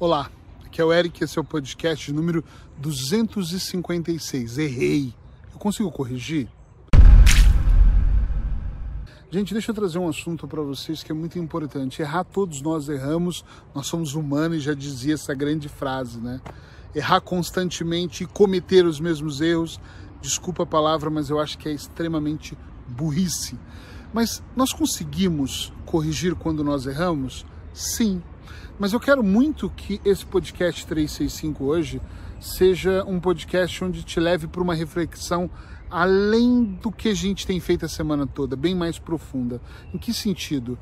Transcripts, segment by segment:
Olá, aqui é o Eric, esse é o podcast número 256. Errei. Eu consigo corrigir? Gente, deixa eu trazer um assunto para vocês que é muito importante. Errar, todos nós erramos, nós somos humanos e já dizia essa grande frase, né? Errar constantemente e cometer os mesmos erros, desculpa a palavra, mas eu acho que é extremamente burrice. Mas nós conseguimos corrigir quando nós erramos? Sim. Mas eu quero muito que esse podcast 365 hoje seja um podcast onde te leve para uma reflexão além do que a gente tem feito a semana toda, bem mais profunda. Em que sentido?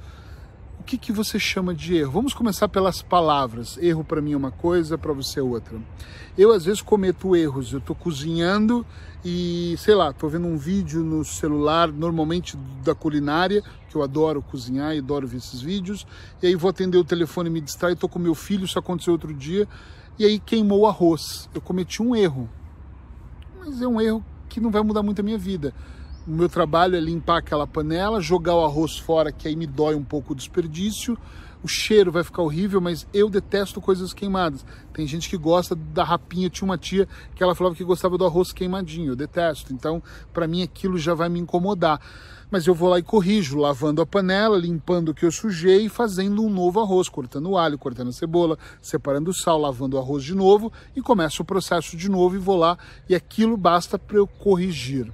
Que, que você chama de erro? Vamos começar pelas palavras. Erro para mim é uma coisa, para você é outra. Eu às vezes cometo erros. Eu estou cozinhando e, sei lá, estou vendo um vídeo no celular, normalmente da culinária, que eu adoro cozinhar e adoro ver esses vídeos. E aí vou atender o telefone, me distrai, estou com meu filho, isso aconteceu outro dia. E aí queimou o arroz. Eu cometi um erro. Mas é um erro que não vai mudar muito a minha vida. O meu trabalho é limpar aquela panela, jogar o arroz fora, que aí me dói um pouco o desperdício. O cheiro vai ficar horrível, mas eu detesto coisas queimadas. Tem gente que gosta da rapinha. Tinha uma tia que ela falava que gostava do arroz queimadinho. Eu detesto. Então, para mim, aquilo já vai me incomodar. Mas eu vou lá e corrijo, lavando a panela, limpando o que eu sujei e fazendo um novo arroz, cortando o alho, cortando a cebola, separando o sal, lavando o arroz de novo e começo o processo de novo e vou lá e aquilo basta para eu corrigir.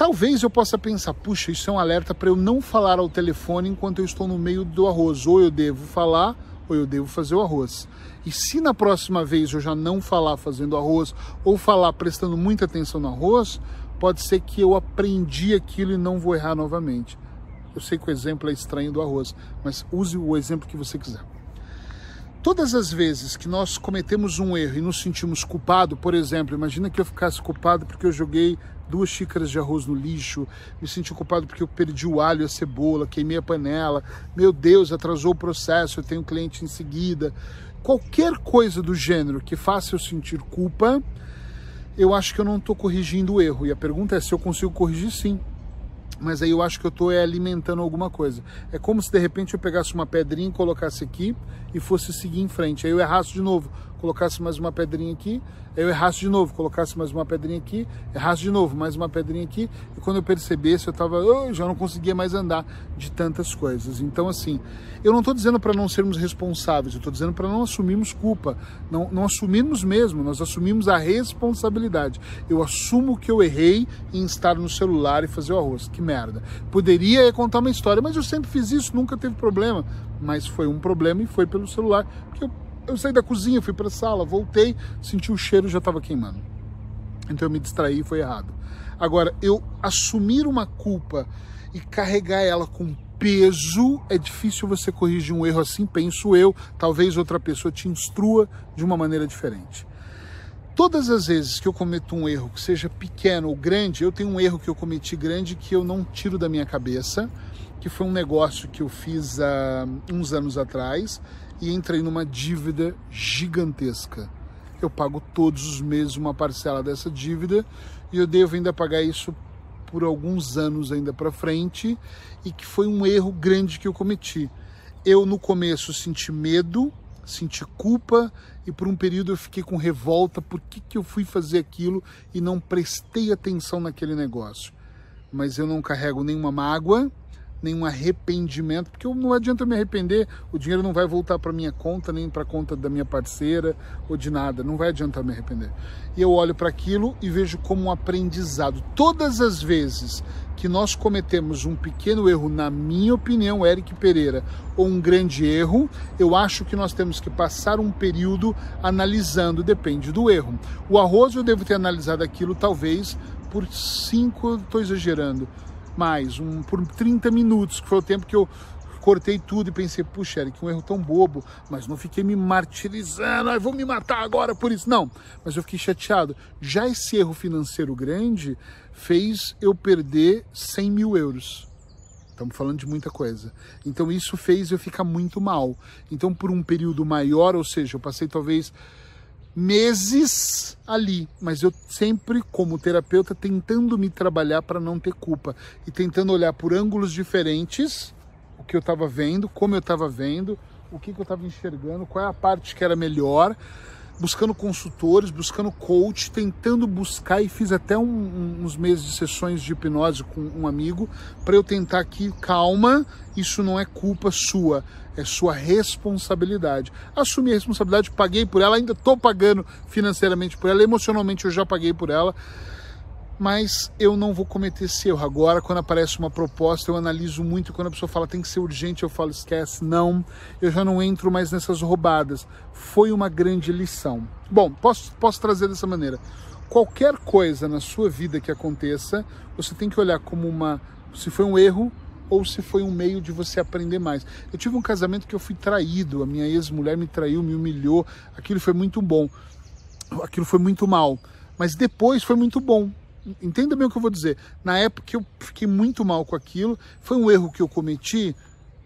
Talvez eu possa pensar, puxa, isso é um alerta para eu não falar ao telefone enquanto eu estou no meio do arroz. Ou eu devo falar, ou eu devo fazer o arroz. E se na próxima vez eu já não falar fazendo arroz, ou falar prestando muita atenção no arroz, pode ser que eu aprendi aquilo e não vou errar novamente. Eu sei que o exemplo é estranho do arroz, mas use o exemplo que você quiser. Todas as vezes que nós cometemos um erro e nos sentimos culpado, por exemplo, imagina que eu ficasse culpado porque eu joguei duas xícaras de arroz no lixo, me senti culpado porque eu perdi o alho e a cebola, queimei a panela, meu Deus, atrasou o processo, eu tenho cliente em seguida. Qualquer coisa do gênero que faça eu sentir culpa, eu acho que eu não estou corrigindo o erro. E a pergunta é se eu consigo corrigir sim mas aí eu acho que eu estou é, alimentando alguma coisa. É como se de repente eu pegasse uma pedrinha e colocasse aqui e fosse seguir em frente. Aí eu errasse de novo, colocasse mais uma pedrinha aqui, eu errasse de novo, colocasse mais uma pedrinha aqui, errasse de novo, mais uma pedrinha aqui, e quando eu percebesse, eu tava, oh, já não conseguia mais andar de tantas coisas. Então, assim, eu não estou dizendo para não sermos responsáveis, eu estou dizendo para não assumirmos culpa, não, não assumirmos mesmo, nós assumimos a responsabilidade. Eu assumo que eu errei em estar no celular e fazer o arroz. Que merda. Poderia contar uma história, mas eu sempre fiz isso, nunca teve problema. Mas foi um problema e foi pelo celular, porque eu eu saí da cozinha, fui para a sala, voltei, senti o cheiro já estava queimando. Então eu me distraí foi errado. Agora, eu assumir uma culpa e carregar ela com peso, é difícil você corrigir um erro assim, penso eu. Talvez outra pessoa te instrua de uma maneira diferente. Todas as vezes que eu cometo um erro, que seja pequeno ou grande, eu tenho um erro que eu cometi grande que eu não tiro da minha cabeça, que foi um negócio que eu fiz há uns anos atrás e entrei numa dívida gigantesca. Eu pago todos os meses uma parcela dessa dívida e eu devo ainda pagar isso por alguns anos ainda para frente e que foi um erro grande que eu cometi. Eu no começo senti medo, senti culpa e por um período eu fiquei com revolta por que, que eu fui fazer aquilo e não prestei atenção naquele negócio. Mas eu não carrego nenhuma mágoa, nenhum arrependimento, porque não adianta me arrepender, o dinheiro não vai voltar para minha conta, nem para a conta da minha parceira ou de nada, não vai adiantar me arrepender. E eu olho para aquilo e vejo como um aprendizado. Todas as vezes que nós cometemos um pequeno erro, na minha opinião, Eric Pereira, ou um grande erro, eu acho que nós temos que passar um período analisando, depende do erro. O arroz eu devo ter analisado aquilo talvez por cinco, estou exagerando, mais, um, por 30 minutos, que foi o tempo que eu cortei tudo e pensei, puxa, Eric, um erro tão bobo, mas não fiquei me martirizando, vou me matar agora por isso. Não, mas eu fiquei chateado. Já esse erro financeiro grande fez eu perder 100 mil euros. Estamos falando de muita coisa. Então isso fez eu ficar muito mal. Então por um período maior, ou seja, eu passei talvez meses ali, mas eu sempre, como terapeuta, tentando me trabalhar para não ter culpa e tentando olhar por ângulos diferentes o que eu estava vendo, como eu estava vendo, o que, que eu estava enxergando, qual é a parte que era melhor, buscando consultores, buscando coach, tentando buscar e fiz até um, um, uns meses de sessões de hipnose com um amigo para eu tentar aqui, calma, isso não é culpa sua, é sua responsabilidade. Assumi a responsabilidade, paguei por ela, ainda estou pagando financeiramente por ela, emocionalmente eu já paguei por ela mas eu não vou cometer esse erro. Agora, quando aparece uma proposta, eu analiso muito. Quando a pessoa fala tem que ser urgente, eu falo esquece, não. Eu já não entro mais nessas roubadas. Foi uma grande lição. Bom, posso, posso trazer dessa maneira. Qualquer coisa na sua vida que aconteça, você tem que olhar como uma. se foi um erro ou se foi um meio de você aprender mais. Eu tive um casamento que eu fui traído, a minha ex-mulher me traiu, me humilhou. Aquilo foi muito bom. Aquilo foi muito mal. Mas depois foi muito bom entenda bem o que eu vou dizer. Na época eu fiquei muito mal com aquilo, foi um erro que eu cometi.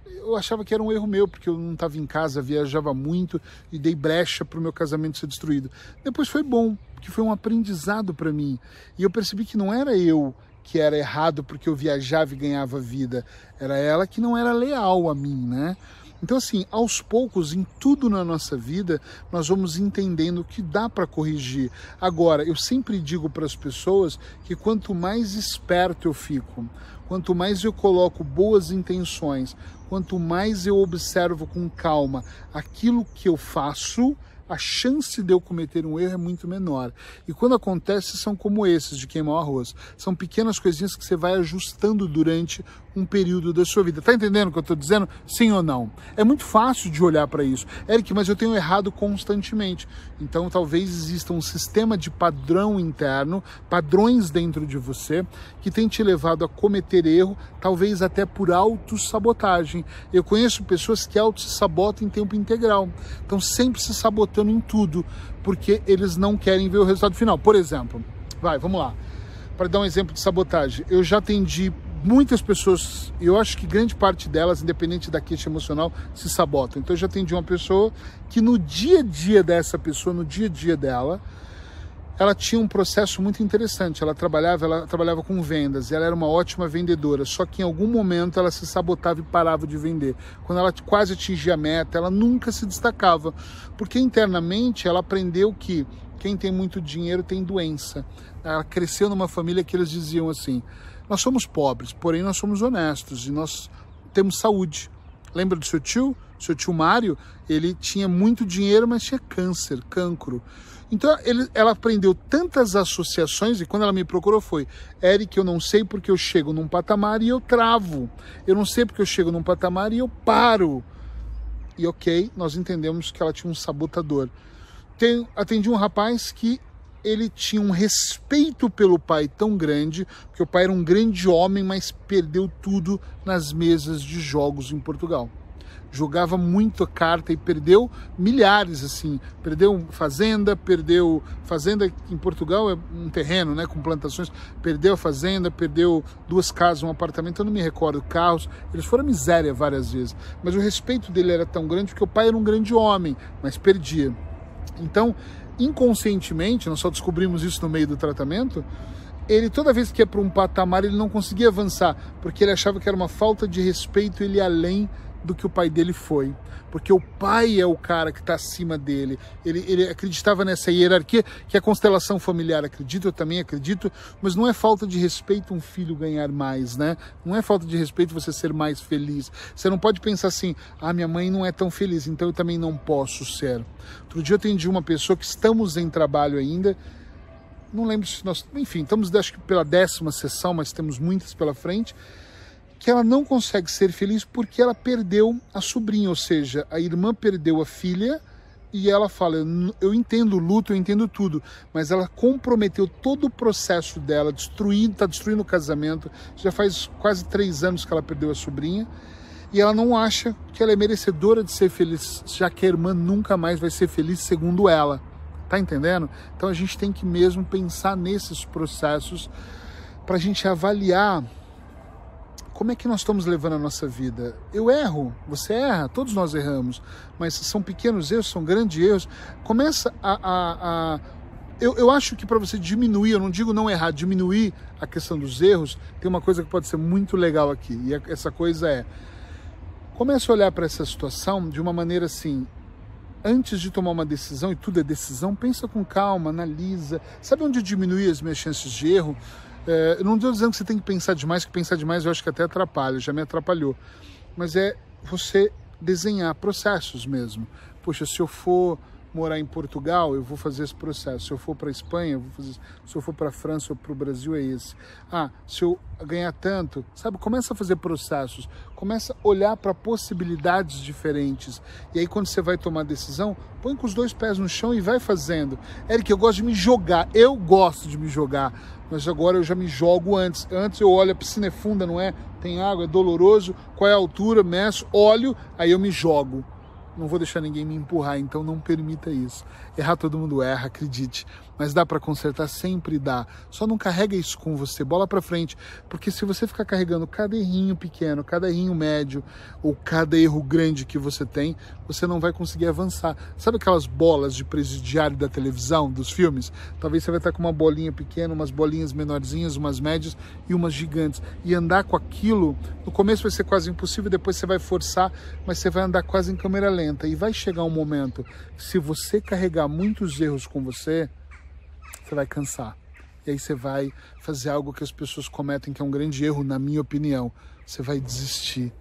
Eu achava que era um erro meu, porque eu não estava em casa, viajava muito e dei brecha para o meu casamento ser destruído. Depois foi bom, porque foi um aprendizado para mim. E eu percebi que não era eu que era errado porque eu viajava e ganhava vida, era ela que não era leal a mim, né? Então, assim, aos poucos, em tudo na nossa vida, nós vamos entendendo que dá para corrigir. Agora, eu sempre digo para as pessoas que quanto mais esperto eu fico, quanto mais eu coloco boas intenções, quanto mais eu observo com calma aquilo que eu faço, a chance de eu cometer um erro é muito menor. E quando acontece, são como esses de queimar o arroz. São pequenas coisinhas que você vai ajustando durante um período da sua vida. Tá entendendo o que eu estou dizendo? Sim ou não? É muito fácil de olhar para isso. Eric, mas eu tenho errado constantemente. Então talvez exista um sistema de padrão interno, padrões dentro de você, que tem te levado a cometer erro, talvez até por autossabotagem. Eu conheço pessoas que auto-sabotam em tempo integral. Estão sempre se em tudo, porque eles não querem ver o resultado final. Por exemplo, vai, vamos lá. Para dar um exemplo de sabotagem, eu já atendi muitas pessoas, eu acho que grande parte delas, independente da queixa emocional, se sabotam. Então eu já atendi uma pessoa que no dia a dia dessa pessoa, no dia a dia dela, ela tinha um processo muito interessante. Ela trabalhava, ela trabalhava com vendas, ela era uma ótima vendedora, só que em algum momento ela se sabotava e parava de vender. Quando ela quase atingia a meta, ela nunca se destacava, porque internamente ela aprendeu que quem tem muito dinheiro tem doença. Ela cresceu numa família que eles diziam assim: nós somos pobres, porém nós somos honestos e nós temos saúde. Lembra do seu tio? Seu tio Mário, ele tinha muito dinheiro, mas tinha câncer, cancro. Então ele, ela aprendeu tantas associações e quando ela me procurou foi: Eric, eu não sei porque eu chego num patamar e eu travo. Eu não sei porque eu chego num patamar e eu paro. E ok, nós entendemos que ela tinha um sabotador. Tem, atendi um rapaz que ele tinha um respeito pelo pai tão grande, porque o pai era um grande homem, mas perdeu tudo nas mesas de jogos em Portugal. Jogava muito carta e perdeu milhares, assim. Perdeu fazenda, perdeu. Fazenda em Portugal é um terreno, né? Com plantações. Perdeu a fazenda, perdeu duas casas, um apartamento, eu não me recordo, carros. Eles foram miséria várias vezes. Mas o respeito dele era tão grande porque o pai era um grande homem, mas perdia. Então, inconscientemente, nós só descobrimos isso no meio do tratamento, ele toda vez que ia para um patamar ele não conseguia avançar, porque ele achava que era uma falta de respeito ele além do que o pai dele foi. Porque o pai é o cara que está acima dele. Ele, ele acreditava nessa hierarquia, que a constelação familiar acredita, eu também acredito, mas não é falta de respeito um filho ganhar mais, né? Não é falta de respeito você ser mais feliz. Você não pode pensar assim, ah, minha mãe não é tão feliz, então eu também não posso ser. Outro dia eu atendi uma pessoa que estamos em trabalho ainda, não lembro se nós, enfim, estamos acho que pela décima sessão, mas temos muitas pela frente que ela não consegue ser feliz porque ela perdeu a sobrinha, ou seja, a irmã perdeu a filha e ela fala: Eu entendo o luto, eu entendo tudo, mas ela comprometeu todo o processo dela, destruindo, está destruindo o casamento. Já faz quase três anos que ela perdeu a sobrinha e ela não acha que ela é merecedora de ser feliz, já que a irmã nunca mais vai ser feliz, segundo ela. Tá entendendo? Então a gente tem que mesmo pensar nesses processos para a gente avaliar como é que nós estamos levando a nossa vida? Eu erro, você erra, todos nós erramos, mas são pequenos erros, são grandes erros. Começa a. a, a eu, eu acho que para você diminuir, eu não digo não errar, diminuir a questão dos erros, tem uma coisa que pode ser muito legal aqui, e essa coisa é Comece a olhar para essa situação de uma maneira assim, antes de tomar uma decisão, e tudo é decisão, pensa com calma, analisa. Sabe onde diminuir as minhas chances de erro? É, não estou dizendo que você tem que pensar demais, que pensar demais eu acho que até atrapalha, já me atrapalhou. Mas é você desenhar processos mesmo. Poxa, se eu for morar em Portugal, eu vou fazer esse processo. Se eu for para Espanha, eu vou fazer. Se eu for para França ou para o Brasil, é esse. Ah, se eu ganhar tanto, sabe? Começa a fazer processos, começa a olhar para possibilidades diferentes. E aí, quando você vai tomar decisão, põe com os dois pés no chão e vai fazendo. Eric, eu gosto de me jogar. Eu gosto de me jogar. Mas agora eu já me jogo antes. Antes eu olho, a piscina é funda, não é? Tem água, é doloroso. Qual é a altura? Meço, olho, aí eu me jogo não vou deixar ninguém me empurrar, então não permita isso. Errar todo mundo erra, acredite, mas dá para consertar, sempre dá. Só não carrega isso com você, bola para frente, porque se você ficar carregando cada errinho pequeno, cada errinho médio ou cada erro grande que você tem, você não vai conseguir avançar. Sabe aquelas bolas de presidiário da televisão, dos filmes? Talvez você vai estar com uma bolinha pequena, umas bolinhas menorzinhas, umas médias e umas gigantes. E andar com aquilo, no começo vai ser quase impossível, depois você vai forçar, mas você vai andar quase em câmera lenta lenta e vai chegar um momento se você carregar muitos erros com você, você vai cansar. E aí você vai fazer algo que as pessoas cometem que é um grande erro, na minha opinião. Você vai desistir.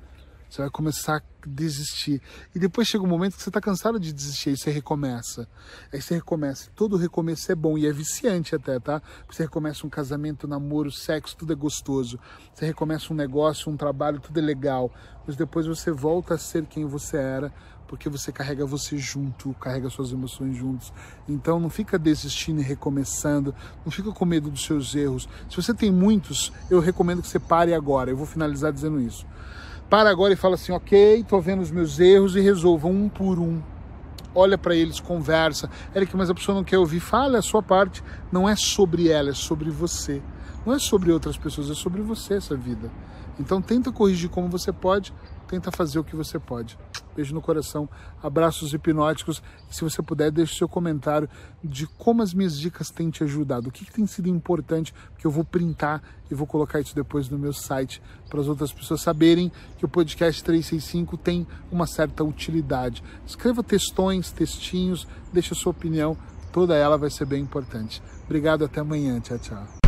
Você vai começar a desistir. E depois chega um momento que você está cansado de desistir, aí você recomeça. Aí você recomeça. Todo recomeço é bom e é viciante até, tá? Você recomeça um casamento, um namoro, sexo, tudo é gostoso. Você recomeça um negócio, um trabalho, tudo é legal. Mas depois você volta a ser quem você era, porque você carrega você junto, carrega suas emoções juntos. Então não fica desistindo e recomeçando, não fica com medo dos seus erros. Se você tem muitos, eu recomendo que você pare agora. Eu vou finalizar dizendo isso para agora e fala assim: ok, estou vendo os meus erros e resolva um por um. Olha para eles, conversa. Eric, mas a pessoa não quer ouvir. Fala a sua parte. Não é sobre ela, é sobre você. Não é sobre outras pessoas, é sobre você essa vida. Então tenta corrigir como você pode, tenta fazer o que você pode. Beijo no coração, abraços hipnóticos. Se você puder, deixe seu comentário de como as minhas dicas têm te ajudado, o que, que tem sido importante, que eu vou printar e vou colocar isso depois no meu site para as outras pessoas saberem que o podcast 365 tem uma certa utilidade. Escreva textões, textinhos, deixe a sua opinião, toda ela vai ser bem importante. Obrigado, até amanhã. Tchau, tchau.